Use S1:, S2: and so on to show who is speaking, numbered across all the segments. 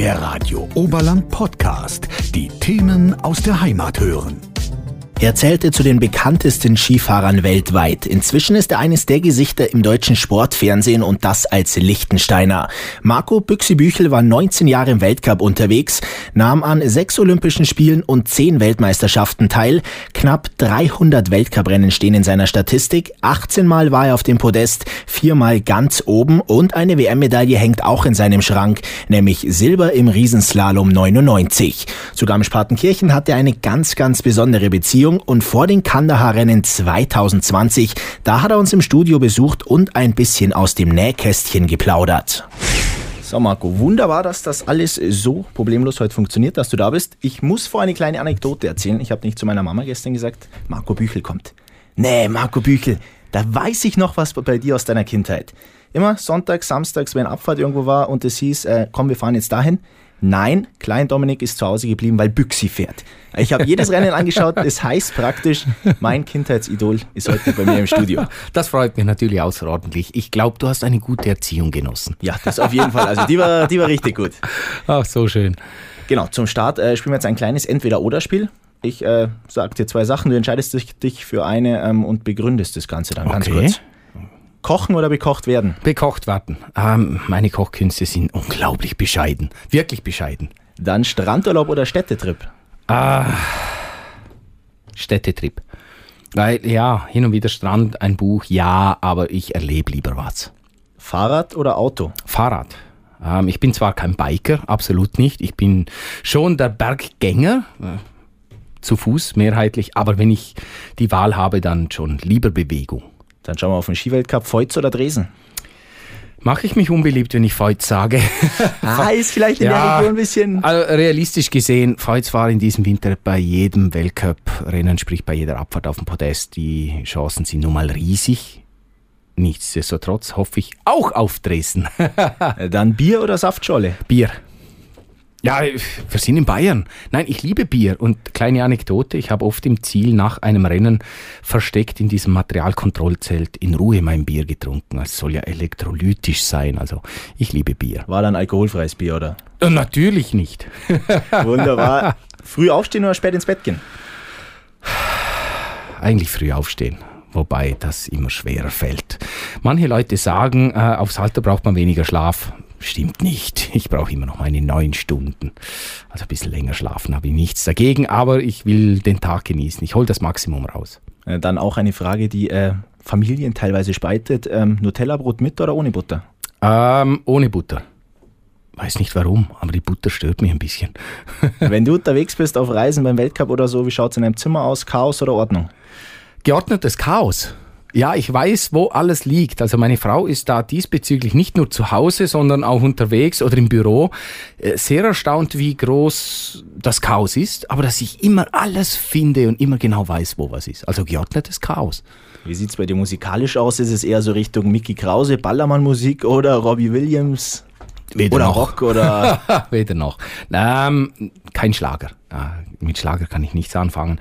S1: Der Radio Oberland Podcast. Die Themen aus der Heimat hören.
S2: Er zählte zu den bekanntesten Skifahrern weltweit. Inzwischen ist er eines der Gesichter im deutschen Sportfernsehen und das als Lichtensteiner. Marco Büchsi-Büchel war 19 Jahre im Weltcup unterwegs, nahm an sechs Olympischen Spielen und zehn Weltmeisterschaften teil. Knapp 300 Weltcuprennen stehen in seiner Statistik. 18 Mal war er auf dem Podest, viermal ganz oben und eine WM-Medaille hängt auch in seinem Schrank, nämlich Silber im Riesenslalom 99. Sogar im Spartenkirchen hat er eine ganz, ganz besondere Beziehung Beziehung und vor den Kandahar-Rennen 2020, da hat er uns im Studio besucht und ein bisschen aus dem Nähkästchen geplaudert. So Marco, wunderbar, dass das alles so problemlos heute funktioniert, dass du da bist. Ich muss vor eine kleine Anekdote erzählen. Ich habe nicht zu meiner Mama gestern gesagt, Marco Büchel kommt. Nee, Marco Büchel, da weiß ich noch was bei dir aus deiner Kindheit. Immer sonntags, samstags, wenn Abfahrt irgendwo war und es hieß, äh, komm, wir fahren jetzt dahin. Nein, Klein Dominik ist zu Hause geblieben, weil Büchsi fährt. Ich habe jedes Rennen angeschaut. Das heißt praktisch, mein Kindheitsidol ist heute bei mir im Studio.
S3: Das freut mich natürlich außerordentlich. Ich glaube, du hast eine gute Erziehung genossen.
S2: Ja, das auf jeden Fall. Also die war, die war richtig gut.
S3: Ach, so schön.
S2: Genau, zum Start äh, spielen wir jetzt ein kleines Entweder-Oder-Spiel. Ich äh, sage dir zwei Sachen, du entscheidest dich für eine ähm, und begründest das Ganze dann okay. ganz kurz. Kochen oder bekocht werden?
S3: Bekocht werden. Ähm, meine Kochkünste sind unglaublich bescheiden. Wirklich bescheiden.
S2: Dann Strandurlaub oder Städtetrip?
S3: Ah, Städtetrip. Weil, ja, hin und wieder Strand, ein Buch, ja, aber ich erlebe lieber was.
S2: Fahrrad oder Auto?
S3: Fahrrad. Ähm, ich bin zwar kein Biker, absolut nicht. Ich bin schon der Berggänger, äh, zu Fuß mehrheitlich, aber wenn ich die Wahl habe, dann schon lieber Bewegung.
S2: Dann schauen wir auf den Skiweltcup, Feuz oder Dresden?
S3: Mache ich mich unbeliebt, wenn ich Feuz sage?
S2: ah, ist vielleicht in ja, der Region ein bisschen.
S3: Also realistisch gesehen, Feuz war in diesem Winter bei jedem Weltcup-Rennen, sprich bei jeder Abfahrt auf dem Podest. Die Chancen sind nun mal riesig. Nichtsdestotrotz hoffe ich auch auf Dresden.
S2: Dann Bier oder Saftscholle?
S3: Bier. Ja, wir sind in Bayern. Nein, ich liebe Bier. Und kleine Anekdote, ich habe oft im Ziel nach einem Rennen versteckt in diesem Materialkontrollzelt in Ruhe mein Bier getrunken. Es soll ja elektrolytisch sein. Also ich liebe Bier.
S2: War dann alkoholfreies Bier, oder?
S3: Äh, natürlich nicht.
S2: Wunderbar. Früh aufstehen oder spät ins Bett gehen?
S3: Eigentlich früh aufstehen wobei das immer schwerer fällt. Manche Leute sagen, äh, aufs Alter braucht man weniger Schlaf. Stimmt nicht. Ich brauche immer noch meine neun Stunden. Also ein bisschen länger schlafen habe ich nichts dagegen, aber ich will den Tag genießen. Ich hole das Maximum raus.
S2: Äh, dann auch eine Frage, die äh, Familien teilweise spaltet. Ähm, Nutella-Brot mit oder ohne Butter?
S3: Ähm, ohne Butter. Weiß nicht warum, aber die Butter stört mich ein bisschen.
S2: Wenn du unterwegs bist auf Reisen beim Weltcup oder so, wie schaut es in einem Zimmer aus? Chaos oder Ordnung?
S3: Geordnetes Chaos. Ja, ich weiß, wo alles liegt. Also meine Frau ist da diesbezüglich nicht nur zu Hause, sondern auch unterwegs oder im Büro. Äh, sehr erstaunt, wie groß das Chaos ist, aber dass ich immer alles finde und immer genau weiß, wo was ist. Also geordnetes Chaos.
S2: Wie sieht's bei dir musikalisch aus? Ist es eher so Richtung Mickey Krause, Ballermann-Musik oder Robbie Williams?
S3: Weder
S2: oder
S3: noch.
S2: Rock oder
S3: weder noch. Ähm, kein Schlager. Mit Schlager kann ich nichts anfangen.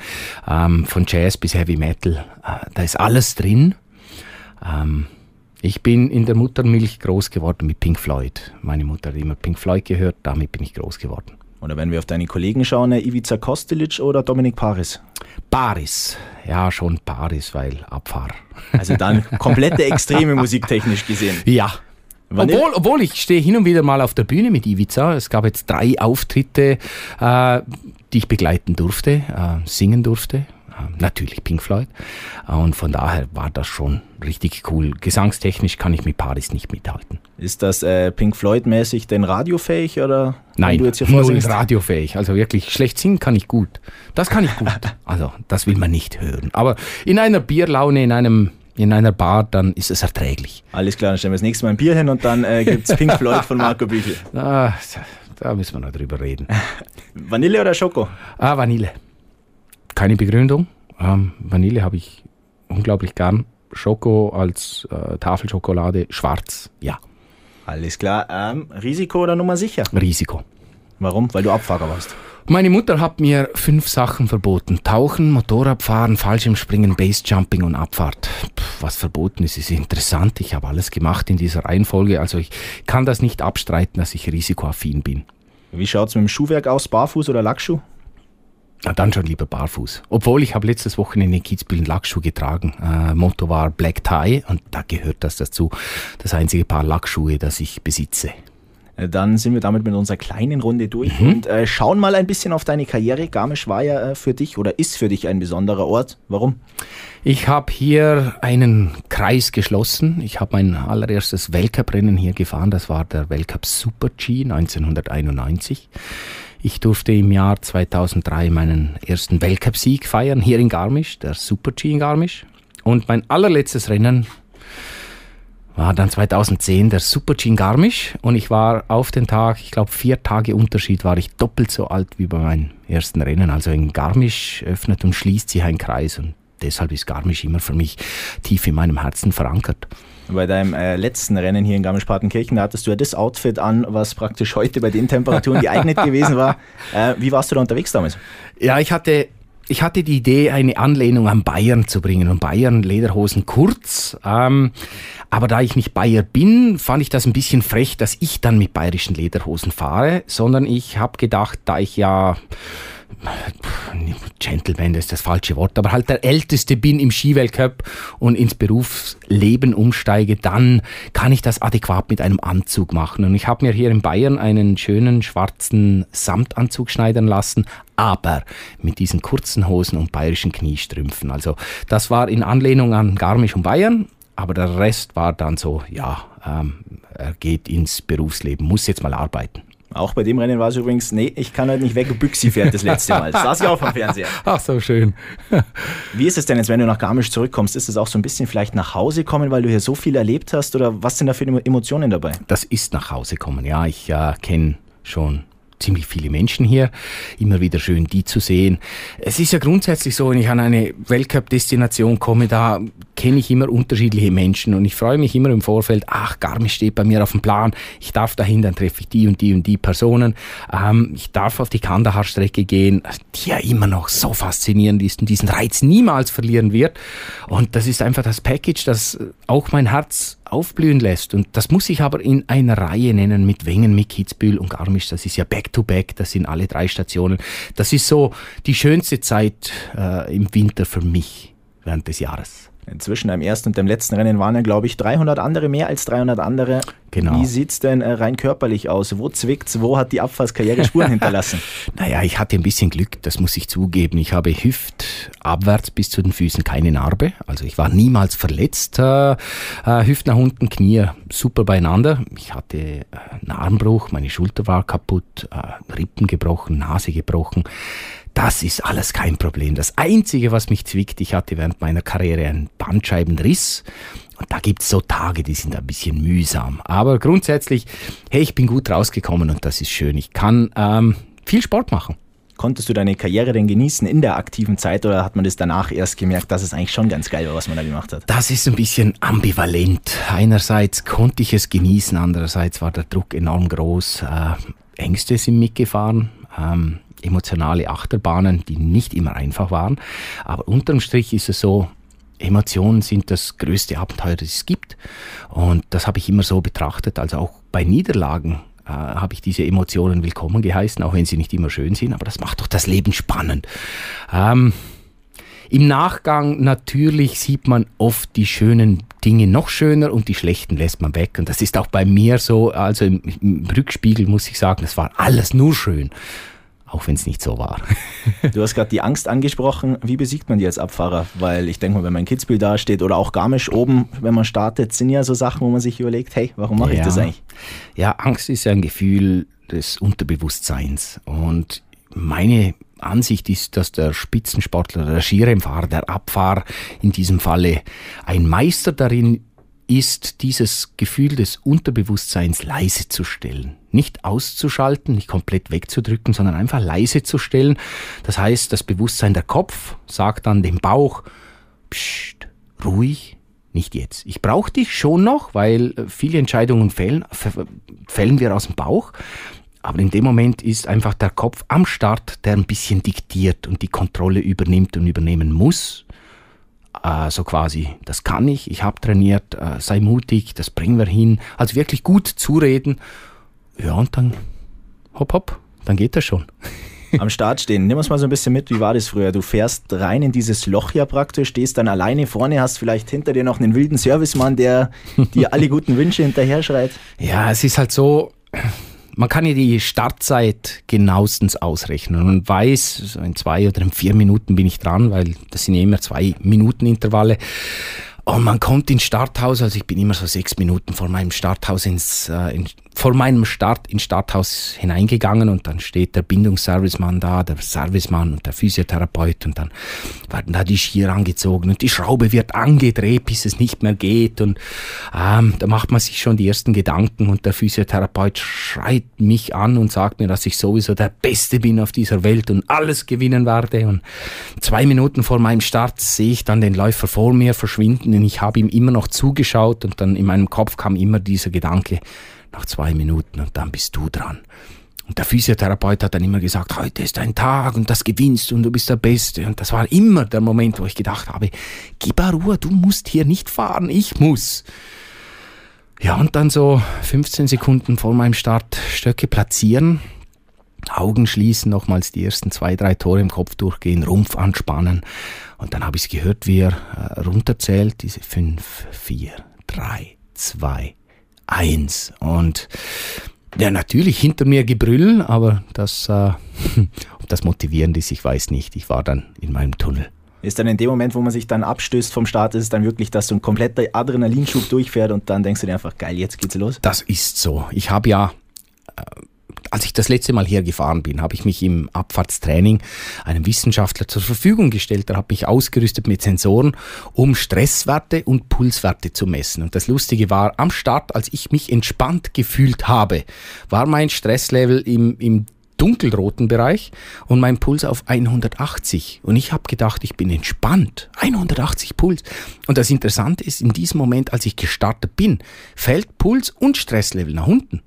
S3: Ähm, von Jazz bis Heavy Metal, äh, da ist alles drin. Ähm, ich bin in der Muttermilch groß geworden mit Pink Floyd. Meine Mutter hat immer Pink Floyd gehört, damit bin ich groß geworden.
S2: Oder wenn wir auf deine Kollegen schauen, äh, Ivica Kostelic oder Dominik Paris?
S3: Paris. Ja, schon Paris, weil Abfahr.
S2: Also dann komplette extreme musiktechnisch gesehen.
S3: Ja, obwohl, obwohl ich stehe hin und wieder mal auf der Bühne mit Ivica. Es gab jetzt drei Auftritte, äh, die ich begleiten durfte, äh, singen durfte. Äh, natürlich Pink Floyd. Äh, und von daher war das schon richtig cool. Gesangstechnisch kann ich mit Paris nicht mithalten.
S2: Ist das äh, Pink Floyd-mäßig denn radiofähig oder?
S3: Nein, du jetzt hier nur radiofähig. Also wirklich schlecht singen kann ich gut. Das kann ich gut. Also das will man nicht hören. Aber in einer Bierlaune, in einem in einer Bar, dann ist es erträglich.
S2: Alles klar, dann stellen wir das nächste Mal ein Bier hin und dann äh, gibt es Pink Floyd von Marco Büchel.
S3: Ah, da müssen wir noch drüber reden.
S2: Vanille oder Schoko?
S3: Ah, Vanille. Keine Begründung. Ähm, Vanille habe ich unglaublich gern. Schoko als äh, Tafelschokolade, schwarz, ja.
S2: Alles klar. Ähm, Risiko oder Nummer sicher?
S3: Risiko.
S2: Warum? Weil du Abfahrer warst.
S3: Meine Mutter hat mir fünf Sachen verboten. Tauchen, Motorradfahren, Fallschirmspringen, Basejumping und Abfahrt. Puh, was verboten ist, ist interessant. Ich habe alles gemacht in dieser Reihenfolge. Also ich kann das nicht abstreiten, dass ich risikoaffin bin.
S2: Wie schaut es mit dem Schuhwerk aus? Barfuß oder Lackschuh?
S3: Na, dann schon lieber barfuß. Obwohl ich habe letztes Wochenende in Kitzbühel einen Lackschuh getragen. Äh, Motto war Black Tie und da gehört das dazu. Das einzige Paar Lackschuhe, das ich besitze.
S2: Äh, dann sind wir damit mit unserer kleinen Runde durch mhm. und äh, schauen mal ein bisschen auf deine Karriere. Garmisch war ja äh, für dich oder ist für dich ein besonderer Ort. Warum?
S3: Ich habe hier einen Kreis geschlossen. Ich habe mein allererstes Weltcuprennen hier gefahren. Das war der Weltcup Super G 1991. Ich durfte im Jahr 2003 meinen ersten Weltcup-Sieg feiern, hier in Garmisch, der Super-G in Garmisch. Und mein allerletztes Rennen war dann 2010 der Super-G in Garmisch. Und ich war auf den Tag, ich glaube vier Tage Unterschied, war ich doppelt so alt wie bei meinem ersten Rennen. Also in Garmisch öffnet und schließt sich ein Kreis. Und deshalb ist Garmisch immer für mich tief in meinem Herzen verankert.
S2: Bei deinem äh, letzten Rennen hier in Garmisch-Partenkirchen, da hattest du ja das Outfit an, was praktisch heute bei den Temperaturen geeignet gewesen war. Äh, wie warst du da unterwegs damals?
S3: Ja, ich hatte ich hatte die Idee, eine Anlehnung an Bayern zu bringen und Bayern Lederhosen kurz. Ähm, aber da ich nicht Bayer bin, fand ich das ein bisschen frech, dass ich dann mit bayerischen Lederhosen fahre, sondern ich habe gedacht, da ich ja Gentleman, ist das falsche Wort, aber halt der Älteste bin im Skiweltcup und ins Berufsleben umsteige, dann kann ich das adäquat mit einem Anzug machen. Und ich habe mir hier in Bayern einen schönen schwarzen Samtanzug schneidern lassen, aber mit diesen kurzen Hosen und bayerischen Kniestrümpfen. Also das war in Anlehnung an Garmisch und Bayern, aber der Rest war dann so, ja, ähm, er geht ins Berufsleben, muss jetzt mal arbeiten.
S2: Auch bei dem Rennen war es übrigens, nee, ich kann halt nicht weg, Büchsi fährt das letzte Mal. Das saß ich auch vom Fernseher.
S3: Ach, so schön.
S2: Wie ist es denn jetzt, wenn du nach Garmisch zurückkommst? Ist es auch so ein bisschen vielleicht nach Hause kommen, weil du hier so viel erlebt hast? Oder was sind da für Emotionen dabei?
S3: Das ist nach Hause kommen, ja. Ich äh, kenne schon ziemlich viele Menschen hier. Immer wieder schön, die zu sehen. Es ist ja grundsätzlich so, wenn ich an eine Weltcup-Destination komme, da kenne ich immer unterschiedliche Menschen und ich freue mich immer im Vorfeld, ach, Garmisch steht bei mir auf dem Plan, ich darf dahin, dann treffe ich die und die und die Personen. Ähm, ich darf auf die Kandahar-Strecke gehen, die ja immer noch so faszinierend ist und diesen Reiz niemals verlieren wird. Und das ist einfach das Package, das auch mein Herz aufblühen lässt. Und das muss ich aber in einer Reihe nennen mit Wengen, mit Kitzbühel und Garmisch. Das ist ja Back-to-Back, -back, das sind alle drei Stationen. Das ist so die schönste Zeit äh, im Winter für mich während des Jahres.
S2: Zwischen dem ersten und dem letzten Rennen waren ja, glaube ich, 300 andere, mehr als 300 andere. Genau. Wie sieht es denn äh, rein körperlich aus? Wo zwickt's? Wo hat die Abfahrtskarriere Spuren hinterlassen?
S3: naja, ich hatte ein bisschen Glück, das muss ich zugeben. Ich habe hüftabwärts bis zu den Füßen keine Narbe. Also ich war niemals verletzt. Äh, äh, Hüft nach unten, Knie super beieinander. Ich hatte einen Armbruch, meine Schulter war kaputt, äh, Rippen gebrochen, Nase gebrochen. Das ist alles kein Problem. Das Einzige, was mich zwickt, ich hatte während meiner Karriere einen Bandscheibenriss. Und da gibt es so Tage, die sind ein bisschen mühsam. Aber grundsätzlich, hey, ich bin gut rausgekommen und das ist schön. Ich kann ähm, viel Sport machen.
S2: Konntest du deine Karriere denn genießen in der aktiven Zeit oder hat man das danach erst gemerkt, dass es eigentlich schon ganz geil war, was man da gemacht hat?
S3: Das ist ein bisschen ambivalent. Einerseits konnte ich es genießen, andererseits war der Druck enorm groß. Äh, Ängste sind mitgefahren. Ähm, emotionale Achterbahnen, die nicht immer einfach waren. Aber unterm Strich ist es so, Emotionen sind das größte Abenteuer, das es gibt. Und das habe ich immer so betrachtet. Also auch bei Niederlagen äh, habe ich diese Emotionen willkommen geheißen, auch wenn sie nicht immer schön sind. Aber das macht doch das Leben spannend. Ähm, Im Nachgang natürlich sieht man oft die schönen Dinge noch schöner und die schlechten lässt man weg. Und das ist auch bei mir so. Also im, im Rückspiegel muss ich sagen, das war alles nur schön auch wenn es nicht so war.
S2: du hast gerade die Angst angesprochen. Wie besiegt man die als Abfahrer? Weil ich denke mal, wenn man Kitzbühel dasteht oder auch Garmisch oben, wenn man startet, sind ja so Sachen, wo man sich überlegt, hey, warum mache ja. ich das eigentlich?
S3: Ja, Angst ist ja ein Gefühl des Unterbewusstseins. Und meine Ansicht ist, dass der Spitzensportler, der Skirennfahrer, der Abfahrer in diesem Falle ein Meister darin ist dieses Gefühl des Unterbewusstseins leise zu stellen. Nicht auszuschalten, nicht komplett wegzudrücken, sondern einfach leise zu stellen. Das heißt, das Bewusstsein der Kopf sagt dann dem Bauch, Psst, ruhig, nicht jetzt. Ich brauche dich schon noch, weil äh, viele Entscheidungen fällen, fällen wir aus dem Bauch. Aber in dem Moment ist einfach der Kopf am Start, der ein bisschen diktiert und die Kontrolle übernimmt und übernehmen muss äh, so quasi, das kann ich, ich habe trainiert, äh, sei mutig, das bringen wir hin. Also wirklich gut zureden. Ja, und dann hopp, hopp, dann geht das schon.
S2: Am Start stehen. Nimm uns mal so ein bisschen mit, wie war das früher? Du fährst rein in dieses Loch ja praktisch, stehst dann alleine vorne, hast vielleicht hinter dir noch einen wilden Servicemann, der dir alle guten Wünsche hinterher schreit.
S3: Ja, es ist halt so, man kann ja die Startzeit genauestens ausrechnen und weiß, in zwei oder in vier Minuten bin ich dran, weil das sind ja immer zwei Minuten Intervalle. Und man kommt ins Starthaus, also ich bin immer so sechs Minuten vor meinem Starthaus ins, äh, in, vor meinem Start ins Starthaus hineingegangen und dann steht der Bindungsservicemann da, der Servicemann und der Physiotherapeut und dann werden da die Skier angezogen und die Schraube wird angedreht, bis es nicht mehr geht und ähm, da macht man sich schon die ersten Gedanken und der Physiotherapeut schreit mich an und sagt mir, dass ich sowieso der Beste bin auf dieser Welt und alles gewinnen werde und zwei Minuten vor meinem Start sehe ich dann den Läufer vor mir verschwinden und ich habe ihm immer noch zugeschaut und dann in meinem Kopf kam immer dieser Gedanke, nach zwei Minuten und dann bist du dran. Und der Physiotherapeut hat dann immer gesagt, heute ist ein Tag und das gewinnst und du bist der Beste. Und das war immer der Moment, wo ich gedacht habe, gib Ruhe, du musst hier nicht fahren, ich muss. Ja, und dann so 15 Sekunden vor meinem Start Stöcke platzieren, Augen schließen, nochmals die ersten zwei, drei Tore im Kopf durchgehen, Rumpf anspannen. Und dann habe ich es gehört, wie er äh, runterzählt, diese fünf, vier, drei, zwei, eins. Und ja, natürlich hinter mir Gebrüll, aber das, äh, ob das motivierend ist, ich weiß nicht. Ich war dann in meinem Tunnel.
S2: Ist dann in dem Moment, wo man sich dann abstößt vom Start, ist es dann wirklich, dass so ein kompletter Adrenalinschub durchfährt und dann denkst du dir einfach, geil, jetzt geht's los?
S3: Das ist so. Ich habe ja äh, als ich das letzte Mal hier gefahren bin, habe ich mich im Abfahrtstraining einem Wissenschaftler zur Verfügung gestellt. Der hat mich ausgerüstet mit Sensoren, um Stresswerte und Pulswerte zu messen. Und das Lustige war, am Start, als ich mich entspannt gefühlt habe, war mein Stresslevel im, im dunkelroten Bereich und mein Puls auf 180. Und ich habe gedacht, ich bin entspannt. 180 Puls. Und das Interessante ist, in diesem Moment, als ich gestartet bin, fällt Puls und Stresslevel nach unten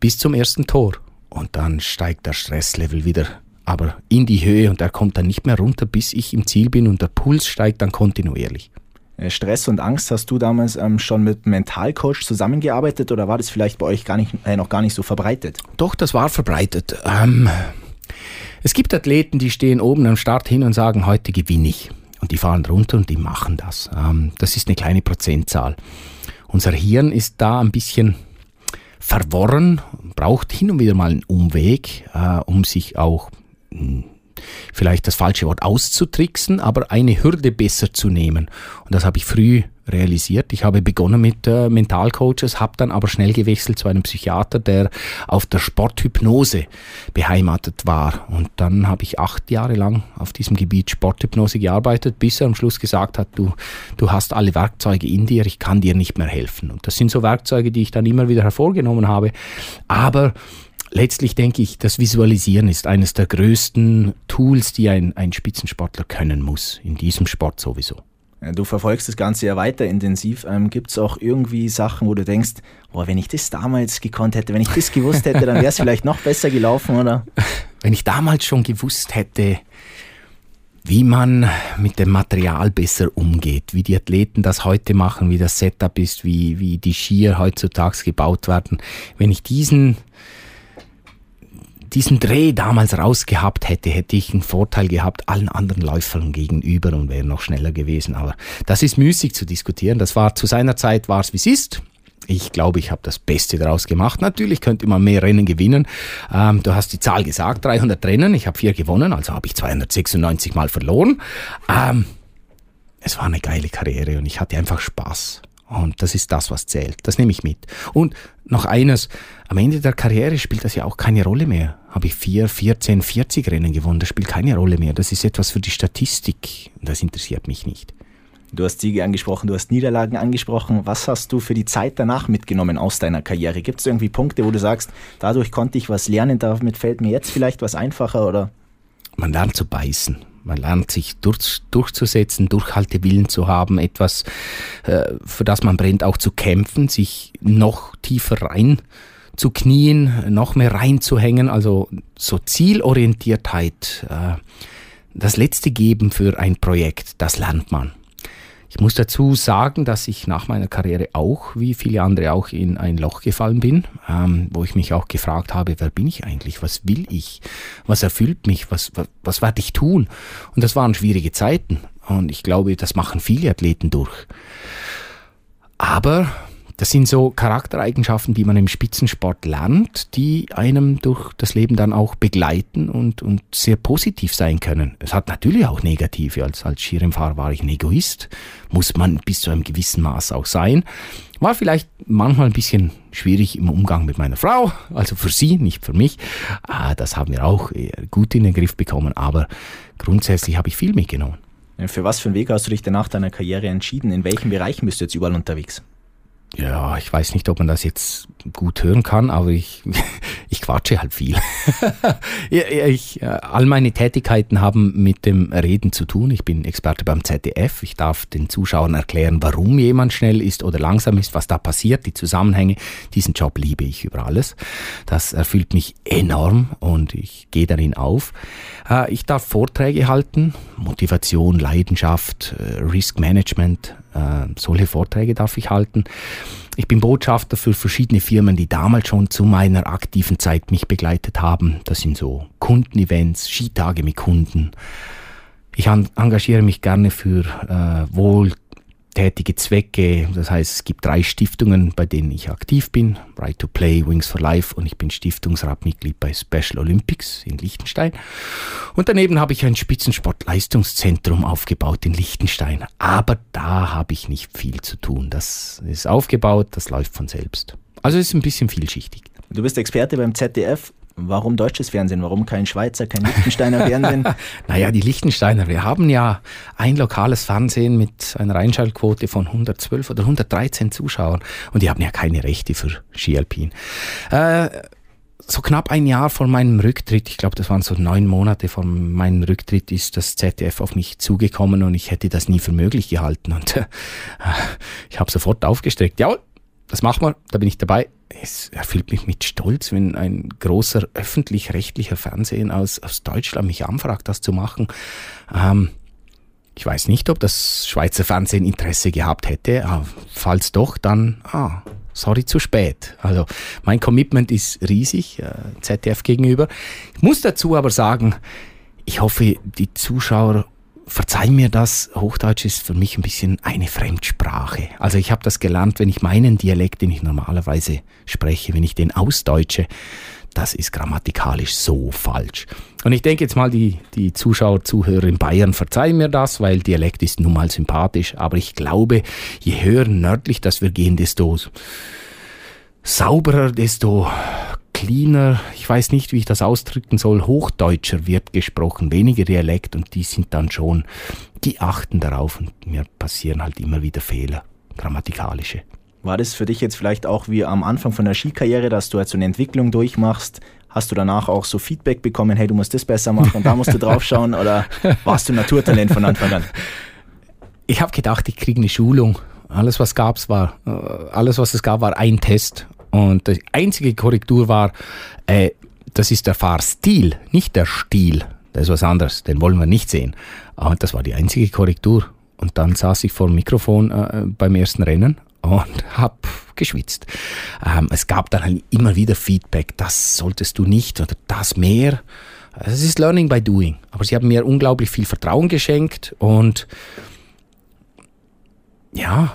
S3: bis zum ersten Tor. Und dann steigt der Stresslevel wieder aber in die Höhe und er kommt dann nicht mehr runter, bis ich im Ziel bin und der Puls steigt dann kontinuierlich.
S2: Äh, Stress und Angst, hast du damals ähm, schon mit Mentalcoach zusammengearbeitet oder war das vielleicht bei euch gar nicht, äh, noch gar nicht so verbreitet?
S3: Doch, das war verbreitet. Ähm, es gibt Athleten, die stehen oben am Start hin und sagen, heute gewinne ich. Und die fahren runter und die machen das. Ähm, das ist eine kleine Prozentzahl. Unser Hirn ist da ein bisschen verworren, braucht hin und wieder mal einen Umweg, äh, um sich auch hm, vielleicht das falsche Wort auszutricksen, aber eine Hürde besser zu nehmen. Und das habe ich früh realisiert. Ich habe begonnen mit äh, Mentalcoaches, habe dann aber schnell gewechselt zu einem Psychiater, der auf der Sporthypnose beheimatet war. Und dann habe ich acht Jahre lang auf diesem Gebiet Sporthypnose gearbeitet, bis er am Schluss gesagt hat, du, du hast alle Werkzeuge in dir, ich kann dir nicht mehr helfen. Und das sind so Werkzeuge, die ich dann immer wieder hervorgenommen habe. Aber letztlich denke ich, das Visualisieren ist eines der größten Tools, die ein, ein Spitzensportler können muss, in diesem Sport sowieso.
S2: Du verfolgst das Ganze ja weiter intensiv. Ähm, Gibt es auch irgendwie Sachen, wo du denkst, boah, wenn ich das damals gekonnt hätte, wenn ich das gewusst hätte, dann wäre es vielleicht noch besser gelaufen, oder?
S3: Wenn ich damals schon gewusst hätte, wie man mit dem Material besser umgeht, wie die Athleten das heute machen, wie das Setup ist, wie, wie die Skier heutzutage gebaut werden. Wenn ich diesen diesen Dreh damals rausgehabt hätte, hätte ich einen Vorteil gehabt allen anderen Läufern gegenüber und wäre noch schneller gewesen. Aber das ist müßig zu diskutieren. Das war zu seiner Zeit war es wie es ist. Ich glaube, ich habe das Beste daraus gemacht. Natürlich könnte man mehr Rennen gewinnen. Ähm, du hast die Zahl gesagt, 300 Rennen. Ich habe vier gewonnen, also habe ich 296 Mal verloren. Ähm, es war eine geile Karriere und ich hatte einfach Spaß. Und das ist das, was zählt. Das nehme ich mit. Und noch eines, am Ende der Karriere spielt das ja auch keine Rolle mehr. Habe ich vier, 14, 40 Rennen gewonnen, das spielt keine Rolle mehr. Das ist etwas für die Statistik. Das interessiert mich nicht.
S2: Du hast Siege angesprochen, du hast Niederlagen angesprochen. Was hast du für die Zeit danach mitgenommen aus deiner Karriere? Gibt es irgendwie Punkte, wo du sagst, dadurch konnte ich was lernen, damit fällt mir jetzt vielleicht was einfacher oder?
S3: Man lernt zu beißen. Man lernt sich durch, durchzusetzen, Durchhaltewillen zu haben, etwas, äh, für das man brennt, auch zu kämpfen, sich noch tiefer rein zu knien, noch mehr reinzuhängen, also so Zielorientiertheit, äh, das letzte Geben für ein Projekt, das lernt man. Ich muss dazu sagen, dass ich nach meiner Karriere auch, wie viele andere auch, in ein Loch gefallen bin, ähm, wo ich mich auch gefragt habe, wer bin ich eigentlich? Was will ich? Was erfüllt mich? Was, was, was werde ich tun? Und das waren schwierige Zeiten. Und ich glaube, das machen viele Athleten durch. Aber das sind so Charaktereigenschaften, die man im Spitzensport lernt, die einem durch das Leben dann auch begleiten und, und sehr positiv sein können. Es hat natürlich auch negative. Als, als Skirennfahrer war ich ein Egoist, muss man bis zu einem gewissen Maß auch sein. War vielleicht manchmal ein bisschen schwierig im Umgang mit meiner Frau, also für sie, nicht für mich. Ah, das haben wir auch gut in den Griff bekommen, aber grundsätzlich habe ich viel mitgenommen.
S2: Für was für einen Weg hast du dich denn nach deiner Karriere entschieden? In welchen Bereichen bist du jetzt überall unterwegs?
S3: Ja, ich weiß nicht, ob man das jetzt gut hören kann, aber ich, ich quatsche halt viel. ich, äh, all meine Tätigkeiten haben mit dem Reden zu tun. Ich bin Experte beim ZDF. Ich darf den Zuschauern erklären, warum jemand schnell ist oder langsam ist, was da passiert, die Zusammenhänge. Diesen Job liebe ich über alles. Das erfüllt mich enorm und ich gehe darin auf. Äh, ich darf Vorträge halten, Motivation, Leidenschaft, äh, Risk Management, äh, solche Vorträge darf ich halten. Ich bin Botschafter für verschiedene Firmen, die damals schon zu meiner aktiven Zeit mich begleitet haben. Das sind so Kundenevents, Skitage mit Kunden. Ich engagiere mich gerne für äh, Wohl tätige Zwecke. Das heißt, es gibt drei Stiftungen, bei denen ich aktiv bin. Right to Play, Wings for Life und ich bin Stiftungsratmitglied bei Special Olympics in Liechtenstein. Und daneben habe ich ein Spitzensportleistungszentrum aufgebaut in Liechtenstein. Aber da habe ich nicht viel zu tun. Das ist aufgebaut, das läuft von selbst. Also es ist ein bisschen vielschichtig.
S2: Du bist Experte beim ZDF Warum deutsches Fernsehen? Warum kein Schweizer, kein Liechtensteiner Fernsehen?
S3: naja, die Liechtensteiner, wir haben ja ein lokales Fernsehen mit einer Einschaltquote von 112 oder 113 Zuschauern und die haben ja keine Rechte für Ski Alpin. Äh, so knapp ein Jahr vor meinem Rücktritt, ich glaube, das waren so neun Monate vor meinem Rücktritt, ist das ZDF auf mich zugekommen und ich hätte das nie für möglich gehalten. Und äh, ich habe sofort aufgestreckt. Ja, das machen wir, da bin ich dabei. Es erfüllt mich mit Stolz, wenn ein großer öffentlich-rechtlicher Fernsehen aus, aus Deutschland mich anfragt, das zu machen. Ähm, ich weiß nicht, ob das Schweizer Fernsehen Interesse gehabt hätte. Aber falls doch, dann, ah, sorry, zu spät. Also mein Commitment ist riesig, äh, ZDF gegenüber. Ich muss dazu aber sagen, ich hoffe, die Zuschauer verzeih mir das, Hochdeutsch ist für mich ein bisschen eine Fremdsprache. Also ich habe das gelernt, wenn ich meinen Dialekt, den ich normalerweise spreche, wenn ich den ausdeutsche, das ist grammatikalisch so falsch. Und ich denke jetzt mal, die, die Zuschauer, Zuhörer in Bayern verzeihen mir das, weil Dialekt ist nun mal sympathisch. Aber ich glaube, je höher nördlich das wir gehen, desto sauberer, desto cleaner, ich weiß nicht, wie ich das ausdrücken soll, Hochdeutscher wird gesprochen, weniger Dialekt und die sind dann schon, die achten darauf und mir passieren halt immer wieder Fehler, grammatikalische.
S2: War das für dich jetzt vielleicht auch wie am Anfang von der Skikarriere, dass du halt so eine Entwicklung durchmachst? Hast du danach auch so Feedback bekommen, hey, du musst das besser machen und da musst du draufschauen oder warst du Naturtalent von Anfang an?
S3: Ich habe gedacht, ich kriege eine Schulung. Alles, was gab's, war, äh, alles, was es gab, war ein Test und die einzige Korrektur war, äh, das ist der Fahrstil, nicht der Stil. Das ist was anderes, den wollen wir nicht sehen. Aber das war die einzige Korrektur. Und dann saß ich vor dem Mikrofon äh, beim ersten Rennen und hab geschwitzt. Ähm, es gab dann halt immer wieder Feedback, das solltest du nicht oder das mehr. Es ist Learning by Doing. Aber sie haben mir unglaublich viel Vertrauen geschenkt und ja,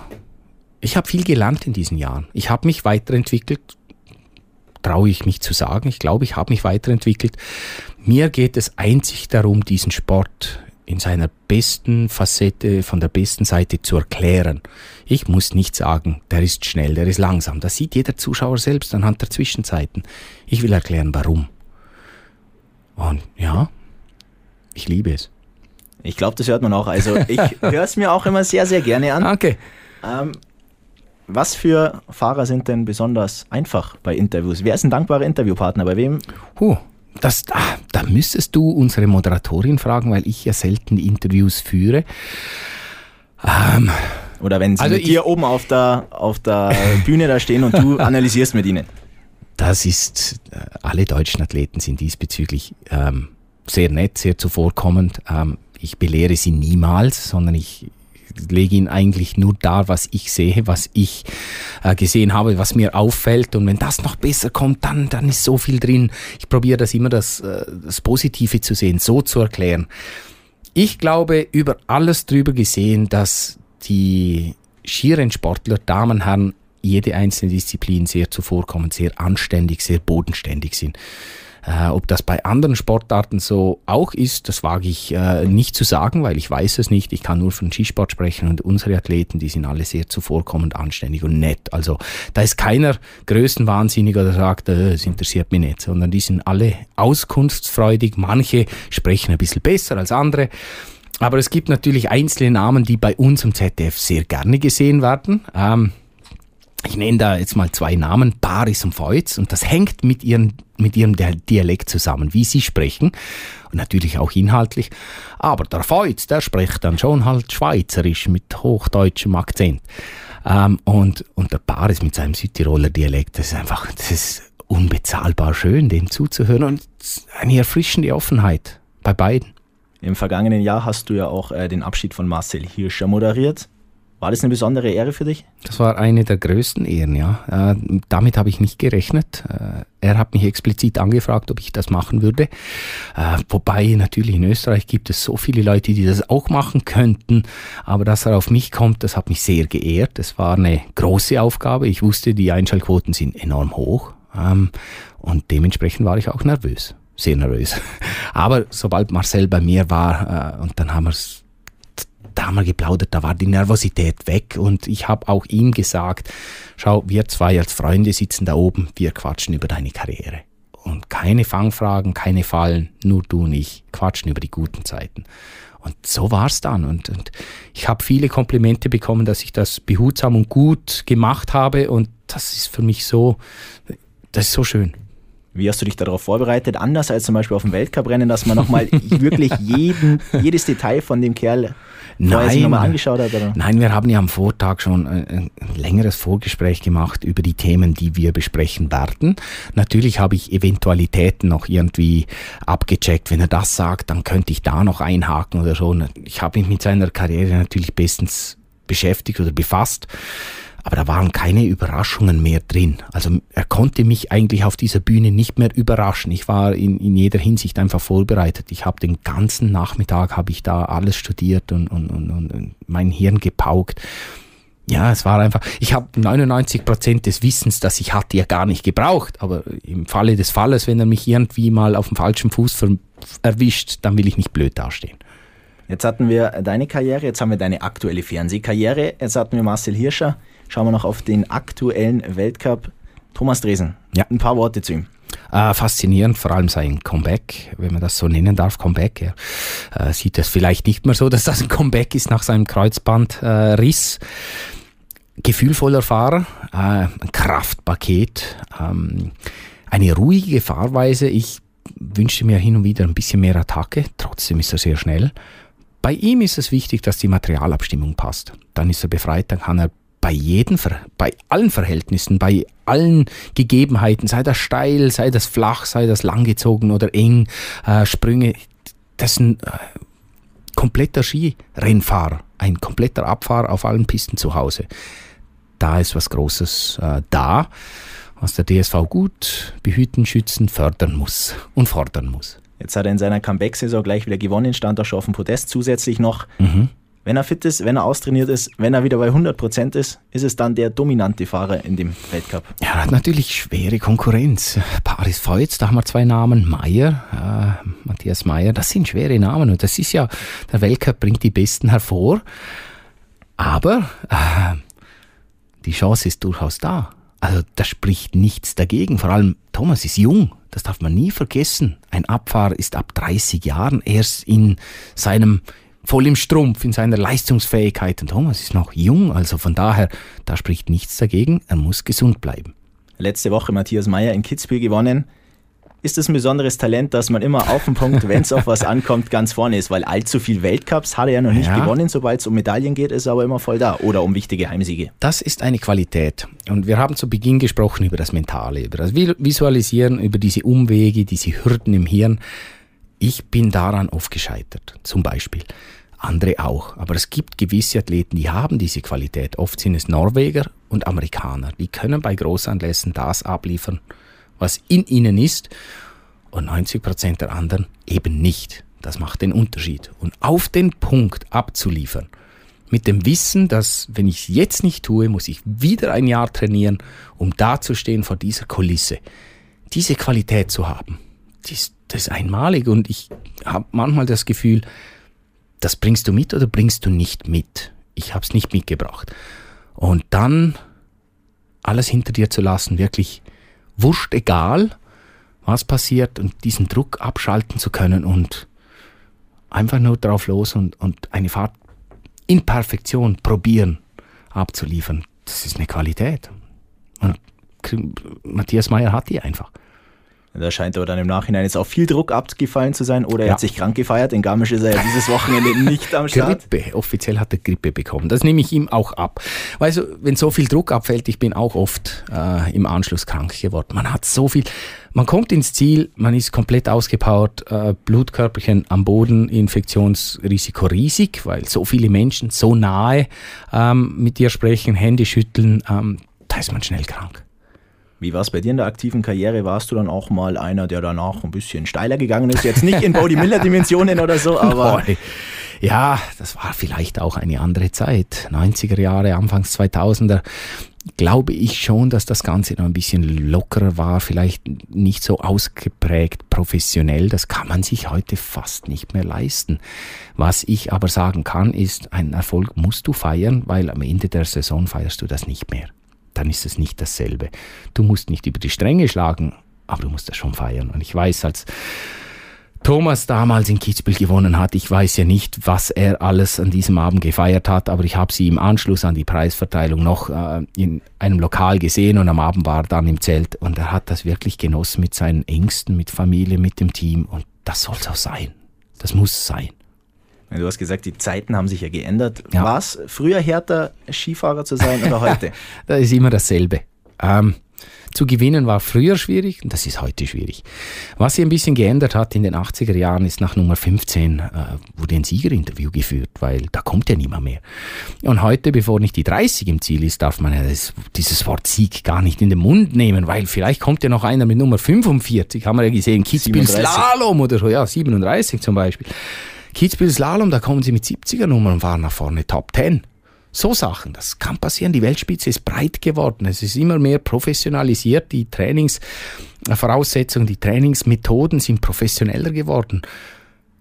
S3: ich habe viel gelernt in diesen Jahren. Ich habe mich weiterentwickelt, traue ich mich zu sagen. Ich glaube, ich habe mich weiterentwickelt. Mir geht es einzig darum, diesen Sport in seiner besten Facette, von der besten Seite zu erklären. Ich muss nicht sagen, der ist schnell, der ist langsam. Das sieht jeder Zuschauer selbst anhand der Zwischenzeiten. Ich will erklären, warum. Und ja, ich liebe es.
S2: Ich glaube, das hört man auch. Also ich höre es mir auch immer sehr, sehr gerne an.
S3: Danke.
S2: Ähm, was für Fahrer sind denn besonders einfach bei Interviews? Wer ist ein dankbarer Interviewpartner? Bei wem?
S3: Huh, das, da, da müsstest du unsere Moderatorin fragen, weil ich ja selten Interviews führe.
S2: Ähm, Oder wenn sie also mit dir oben auf der, auf der Bühne da stehen und du analysierst mit ihnen.
S3: Das ist, äh, alle deutschen Athleten sind diesbezüglich ähm, sehr nett, sehr zuvorkommend. Ähm, ich belehre sie niemals, sondern ich lege ihn eigentlich nur dar, was ich sehe, was ich äh, gesehen habe, was mir auffällt. Und wenn das noch besser kommt, dann, dann ist so viel drin. Ich probiere das immer, das, äh, das Positive zu sehen, so zu erklären. Ich glaube, über alles drüber gesehen, dass die Skirennsportler, Damen, Herren, jede einzelne Disziplin sehr zuvorkommend, sehr anständig, sehr bodenständig sind. Äh, ob das bei anderen Sportarten so auch ist, das wage ich äh, nicht zu sagen, weil ich weiß es nicht. Ich kann nur von Skisport sprechen und unsere Athleten, die sind alle sehr zuvorkommend, anständig und nett. Also da ist keiner größenwahnsinnig oder sagt, äh, es interessiert mich nicht, sondern die sind alle auskunftsfreudig. Manche sprechen ein bisschen besser als andere. Aber es gibt natürlich einzelne Namen, die bei uns im ZDF sehr gerne gesehen werden. Ähm, ich nenne da jetzt mal zwei Namen, Paris und Feutz, und das hängt mit, ihren, mit ihrem Dialekt zusammen, wie sie sprechen, und natürlich auch inhaltlich. Aber der Feutz, der spricht dann schon halt Schweizerisch mit hochdeutschem Akzent. Ähm, und, und der Paris mit seinem Südtiroler Dialekt, das ist einfach, das ist unbezahlbar schön, dem zuzuhören und eine erfrischende Offenheit bei beiden.
S2: Im vergangenen Jahr hast du ja auch äh, den Abschied von Marcel Hirscher moderiert. War das eine besondere Ehre für dich?
S3: Das war eine der größten Ehren, ja. Äh, damit habe ich nicht gerechnet. Äh, er hat mich explizit angefragt, ob ich das machen würde. Äh, wobei natürlich in Österreich gibt es so viele Leute, die das auch machen könnten. Aber dass er auf mich kommt, das hat mich sehr geehrt. Es war eine große Aufgabe. Ich wusste, die Einschaltquoten sind enorm hoch. Ähm, und dementsprechend war ich auch nervös. Sehr nervös. Aber sobald Marcel bei mir war, und dann haben wir es da wir geplaudert, da war die Nervosität weg und ich habe auch ihm gesagt, schau, wir zwei als Freunde sitzen da oben, wir quatschen über deine Karriere. Und keine Fangfragen, keine Fallen, nur du und ich quatschen über die guten Zeiten. Und so war's dann. Und, und ich habe viele Komplimente bekommen, dass ich das behutsam und gut gemacht habe. Und das ist für mich so, das ist so schön.
S2: Wie hast du dich darauf vorbereitet? Anders als zum Beispiel auf dem Weltcuprennen, dass man nochmal wirklich jeden, jedes Detail von dem Kerl
S3: Nein, hat? Oder? Nein, wir haben ja am Vortag schon ein, ein, längeres Vorgespräch gemacht über die Themen, die wir besprechen werden. Natürlich habe ich Eventualitäten noch irgendwie abgecheckt. Wenn er das sagt, dann könnte ich da noch einhaken oder so. Ich habe mich mit seiner Karriere natürlich bestens beschäftigt oder befasst aber da waren keine Überraschungen mehr drin. Also er konnte mich eigentlich auf dieser Bühne nicht mehr überraschen. Ich war in, in jeder Hinsicht einfach vorbereitet. Ich habe den ganzen Nachmittag habe ich da alles studiert und, und, und, und mein Hirn gepaukt. Ja, es war einfach, ich habe 99 Prozent des Wissens, das ich hatte, ja gar nicht gebraucht. Aber im Falle des Falles, wenn er mich irgendwie mal auf dem falschen Fuß erwischt, dann will ich nicht blöd dastehen.
S2: Jetzt hatten wir deine Karriere, jetzt haben wir deine aktuelle Fernsehkarriere, jetzt hatten wir Marcel Hirscher. Schauen wir noch auf den aktuellen Weltcup. Thomas Dresen, ja. ein paar Worte zu ihm.
S3: Äh, faszinierend, vor allem sein Comeback, wenn man das so nennen darf, Comeback. Er äh, sieht es vielleicht nicht mehr so, dass das ein Comeback ist nach seinem Kreuzbandriss. Äh, Gefühlvoller Fahrer, äh, ein Kraftpaket, ähm, eine ruhige Fahrweise. Ich wünschte mir hin und wieder ein bisschen mehr Attacke, trotzdem ist er sehr schnell. Bei ihm ist es wichtig, dass die Materialabstimmung passt. Dann ist er befreit, dann kann er bei jedem, bei allen Verhältnissen, bei allen Gegebenheiten, sei das steil, sei das flach, sei das langgezogen oder eng, äh, Sprünge, das ist ein äh, kompletter Skirennfahrer, ein kompletter Abfahrer auf allen Pisten zu Hause. Da ist was Großes äh, da, was der DSV gut behüten, schützen, fördern muss und fordern muss.
S2: Jetzt hat er in seiner Comeback-Saison gleich wieder gewonnen, stand auch schon auf dem Podest zusätzlich noch. Mhm. Wenn er fit ist, wenn er austrainiert ist, wenn er wieder bei 100% ist, ist es dann der dominante Fahrer in dem Weltcup.
S3: Ja, er hat natürlich schwere Konkurrenz. Paris Feutz, da haben wir zwei Namen. Meyer, äh, Matthias Meyer, das sind schwere Namen. Und das ist ja, der Weltcup bringt die Besten hervor. Aber äh, die Chance ist durchaus da. Also da spricht nichts dagegen. Vor allem Thomas ist jung. Das darf man nie vergessen. Ein Abfahrer ist ab 30 Jahren erst in seinem voll im Strumpf in seiner Leistungsfähigkeit. Und Thomas ist noch jung, also von daher, da spricht nichts dagegen. Er muss gesund bleiben.
S2: Letzte Woche Matthias Meyer in Kitzbühel gewonnen. Ist es ein besonderes Talent, dass man immer auf den Punkt, wenn es auf was ankommt, ganz vorne ist? Weil allzu viel Weltcups hat er ja noch nicht ja. gewonnen. Sobald es um Medaillen geht, ist er aber immer voll da. Oder um wichtige Heimsiege.
S3: Das ist eine Qualität. Und wir haben zu Beginn gesprochen über das Mentale, über das Visualisieren, über diese Umwege, diese Hürden im Hirn. Ich bin daran oft gescheitert, zum Beispiel. andere auch. Aber es gibt gewisse Athleten, die haben diese Qualität. Oft sind es Norweger und Amerikaner. Die können bei Großanlässen das abliefern, was in ihnen ist. Und 90 Prozent der anderen eben nicht. Das macht den Unterschied. Und auf den Punkt abzuliefern, mit dem Wissen, dass wenn ich es jetzt nicht tue, muss ich wieder ein Jahr trainieren, um dazustehen vor dieser Kulisse. Diese Qualität zu haben, das, das ist einmalig. Und ich habe manchmal das Gefühl, das bringst du mit oder bringst du nicht mit? Ich habe es nicht mitgebracht. Und dann alles hinter dir zu lassen, wirklich wurscht egal, was passiert und diesen Druck abschalten zu können und einfach nur drauf los und, und eine Fahrt in Perfektion probieren abzuliefern. Das ist eine Qualität. Und Matthias Meyer hat die einfach.
S2: Da scheint aber dann im Nachhinein jetzt auch viel Druck abgefallen zu sein oder er ja. hat sich krank gefeiert. In Garmisch ist er ja dieses Wochenende nicht am Start.
S3: Grippe, offiziell hat er Grippe bekommen. Das nehme ich ihm auch ab. Weißt du, wenn so viel Druck abfällt, ich bin auch oft äh, im Anschluss krank geworden. Man hat so viel, man kommt ins Ziel, man ist komplett ausgepowert, äh, Blutkörperchen am Boden, Infektionsrisiko riesig, weil so viele Menschen so nahe ähm, mit dir sprechen, Hände schütteln, ähm, da ist man schnell krank.
S2: Wie war es bei dir in der aktiven Karriere? Warst du dann auch mal einer, der danach ein bisschen steiler gegangen ist? Jetzt nicht in Bodie Miller Dimensionen oder so, aber.
S3: Ja, das war vielleicht auch eine andere Zeit. 90er Jahre, Anfangs 2000er. Glaube ich schon, dass das Ganze noch ein bisschen lockerer war, vielleicht nicht so ausgeprägt professionell. Das kann man sich heute fast nicht mehr leisten. Was ich aber sagen kann, ist, einen Erfolg musst du feiern, weil am Ende der Saison feierst du das nicht mehr dann ist es nicht dasselbe. Du musst nicht über die Stränge schlagen, aber du musst das schon feiern. Und ich weiß, als Thomas damals in Kitzbühel gewonnen hat, ich weiß ja nicht, was er alles an diesem Abend gefeiert hat, aber ich habe sie im Anschluss an die Preisverteilung noch äh, in einem Lokal gesehen und am Abend war er dann im Zelt und er hat das wirklich genossen mit seinen Ängsten, mit Familie, mit dem Team und das soll so sein. Das muss sein.
S2: Du hast gesagt, die Zeiten haben sich ja geändert. Ja. War es früher härter, Skifahrer zu sein oder heute?
S3: das ist immer dasselbe. Ähm, zu gewinnen war früher schwierig und das ist heute schwierig. Was sich ein bisschen geändert hat in den 80er Jahren ist nach Nummer 15 äh, wurde ein Siegerinterview geführt, weil da kommt ja niemand mehr. Und heute, bevor nicht die 30 im Ziel ist, darf man ja das, dieses Wort Sieg gar nicht in den Mund nehmen, weil vielleicht kommt ja noch einer mit Nummer 45, haben wir ja gesehen, Kitzbühel Slalom oder so, ja, 37 zum Beispiel. Kitzbühel Slalom, da kommen sie mit 70er Nummern und fahren nach vorne Top 10. So Sachen, das kann passieren. Die Weltspitze ist breit geworden. Es ist immer mehr professionalisiert. Die Trainingsvoraussetzungen, die Trainingsmethoden sind professioneller geworden.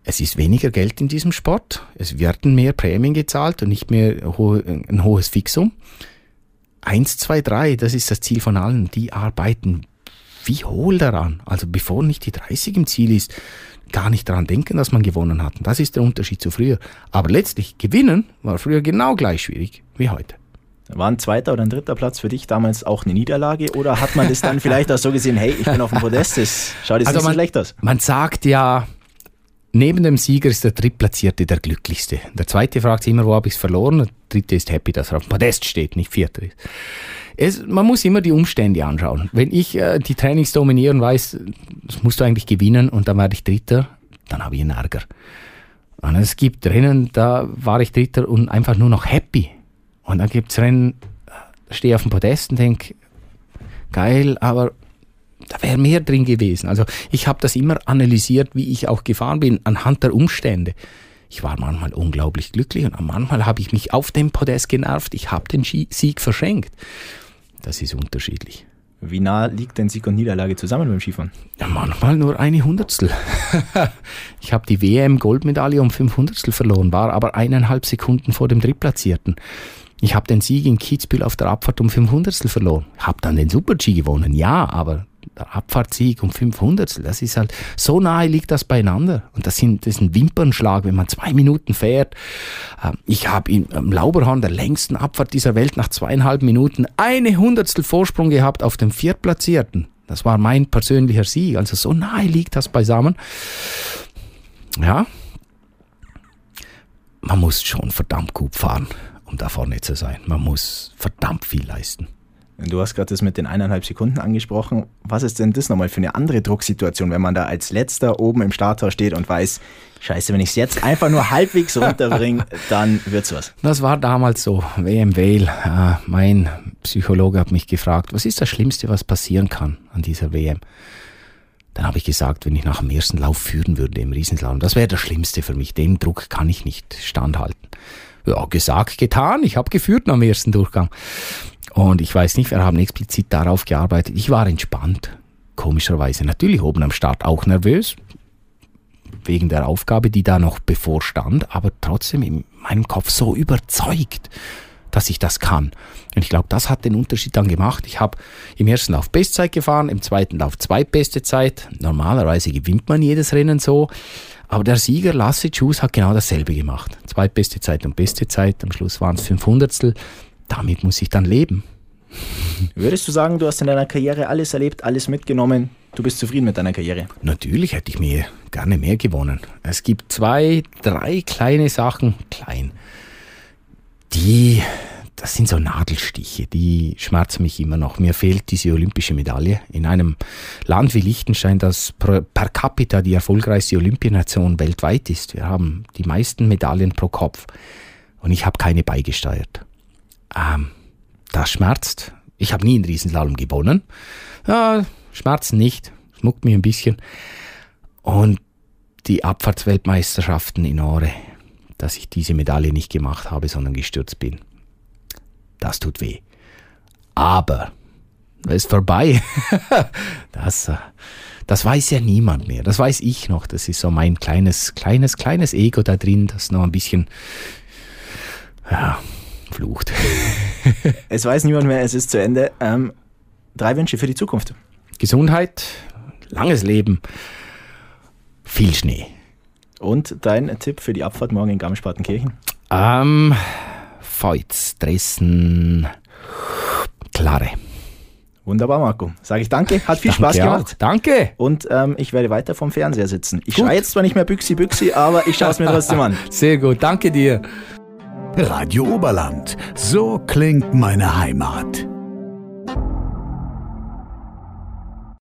S3: Es ist weniger Geld in diesem Sport. Es werden mehr Prämien gezahlt und nicht mehr ein hohes Fixum. Eins, zwei, drei, das ist das Ziel von allen. Die arbeiten wie hohl daran. Also bevor nicht die 30 im Ziel ist, gar nicht daran denken, dass man gewonnen hat. Und das ist der Unterschied zu früher. Aber letztlich gewinnen war früher genau gleich schwierig wie heute.
S2: War ein zweiter oder ein dritter Platz für dich damals auch eine Niederlage oder hat man das dann vielleicht auch so gesehen, hey, ich bin auf dem Podest, das schaut jetzt also nicht man, so schlecht aus?
S3: Man sagt ja, neben dem Sieger ist der Drittplatzierte der Glücklichste. Der zweite fragt sich immer, wo habe ich es verloren? Der dritte ist happy, dass er auf dem Podest steht, nicht vierter ist. Es, man muss immer die Umstände anschauen. Wenn ich äh, die Trainings dominiere und weiß, das musst du eigentlich gewinnen und dann werde ich Dritter, dann habe ich einen Ärger. Und es gibt Rennen, da war ich Dritter und einfach nur noch happy. Und dann gibt es Rennen, da stehe auf dem Podest und denke, geil, aber da wäre mehr drin gewesen. Also ich habe das immer analysiert, wie ich auch gefahren bin, anhand der Umstände. Ich war manchmal unglaublich glücklich und manchmal habe ich mich auf dem Podest genervt. Ich habe den Sieg verschenkt. Das ist unterschiedlich.
S2: Wie nah liegt denn Sieg und Niederlage zusammen beim Skifahren?
S3: Ja, manchmal nur eine Hundertstel. ich habe die WM-Goldmedaille um fünf Hundertstel verloren, war aber eineinhalb Sekunden vor dem Drittplatzierten. Ich habe den Sieg in Kitzbühel auf der Abfahrt um fünf Hundertstel verloren. Habe dann den Super-G gewonnen, ja, aber Abfahrtssieg um 500, das ist halt, so nahe liegt das beieinander. Und das, sind, das ist ein Wimpernschlag, wenn man zwei Minuten fährt. Ähm, ich habe im Lauberhorn der längsten Abfahrt dieser Welt nach zweieinhalb Minuten eine Hundertstel Vorsprung gehabt auf dem Viertplatzierten. Das war mein persönlicher Sieg. Also so nahe liegt das beisammen. Ja. Man muss schon verdammt gut fahren, um da vorne zu sein. Man muss verdammt viel leisten.
S2: Du hast gerade das mit den eineinhalb Sekunden angesprochen. Was ist denn das nochmal für eine andere Drucksituation, wenn man da als letzter oben im Starttor steht und weiß, scheiße, wenn ich es jetzt einfach nur halbwegs runterbringe, dann wird's was.
S3: Das war damals so, WM Wales. Äh, mein Psychologe hat mich gefragt, was ist das Schlimmste, was passieren kann an dieser WM? Dann habe ich gesagt, wenn ich nach dem ersten Lauf führen würde im Riesenslalom, das wäre das Schlimmste für mich. Dem Druck kann ich nicht standhalten. Ja, gesagt, getan. Ich habe geführt dem ersten Durchgang. Und ich weiß nicht, wir haben explizit darauf gearbeitet. Ich war entspannt, komischerweise. Natürlich oben am Start auch nervös, wegen der Aufgabe, die da noch bevorstand, aber trotzdem in meinem Kopf so überzeugt, dass ich das kann. Und ich glaube, das hat den Unterschied dann gemacht. Ich habe im ersten Lauf Bestzeit gefahren, im zweiten Lauf zweitbeste Zeit. Normalerweise gewinnt man jedes Rennen so. Aber der Sieger Lasse Schuss hat genau dasselbe gemacht. Zweitbeste Zeit und beste Zeit. Am Schluss waren es 500 damit muss ich dann leben.
S2: Würdest du sagen, du hast in deiner Karriere alles erlebt, alles mitgenommen? Du bist zufrieden mit deiner Karriere?
S3: Natürlich hätte ich mir gerne mehr gewonnen. Es gibt zwei, drei kleine Sachen, klein, die, das sind so Nadelstiche, die schmerzen mich immer noch. Mir fehlt diese olympische Medaille. In einem Land wie Liechtenstein, das per capita die erfolgreichste Olympianation weltweit ist. Wir haben die meisten Medaillen pro Kopf. Und ich habe keine beigesteuert. Ähm, das schmerzt. Ich habe nie einen Riesenslalom gewonnen. Ja, Schmerzen nicht. Schmuckt mir ein bisschen. Und die Abfahrtsweltmeisterschaften in Ore, dass ich diese Medaille nicht gemacht habe, sondern gestürzt bin. Das tut weh. Aber das ist vorbei. das, äh, das weiß ja niemand mehr. Das weiß ich noch. Das ist so mein kleines, kleines, kleines Ego da drin, das noch ein bisschen ja, flucht.
S2: es weiß niemand mehr, es ist zu Ende. Ähm, drei Wünsche für die Zukunft.
S3: Gesundheit, langes Leben, viel Schnee.
S2: Und dein Tipp für die Abfahrt morgen in Garmisch-Partenkirchen?
S3: Ähm, Feuz, Dresden, Klare.
S2: Wunderbar, Marco. Sage ich danke, hat viel danke Spaß gemacht.
S3: Auch. Danke.
S2: Und ähm, ich werde weiter vom Fernseher sitzen. Ich schreie jetzt zwar nicht mehr Büchsi Büchsi, aber ich schaue es mir trotzdem an.
S3: Sehr gut, danke dir.
S1: Radio Oberland. So klingt meine Heimat.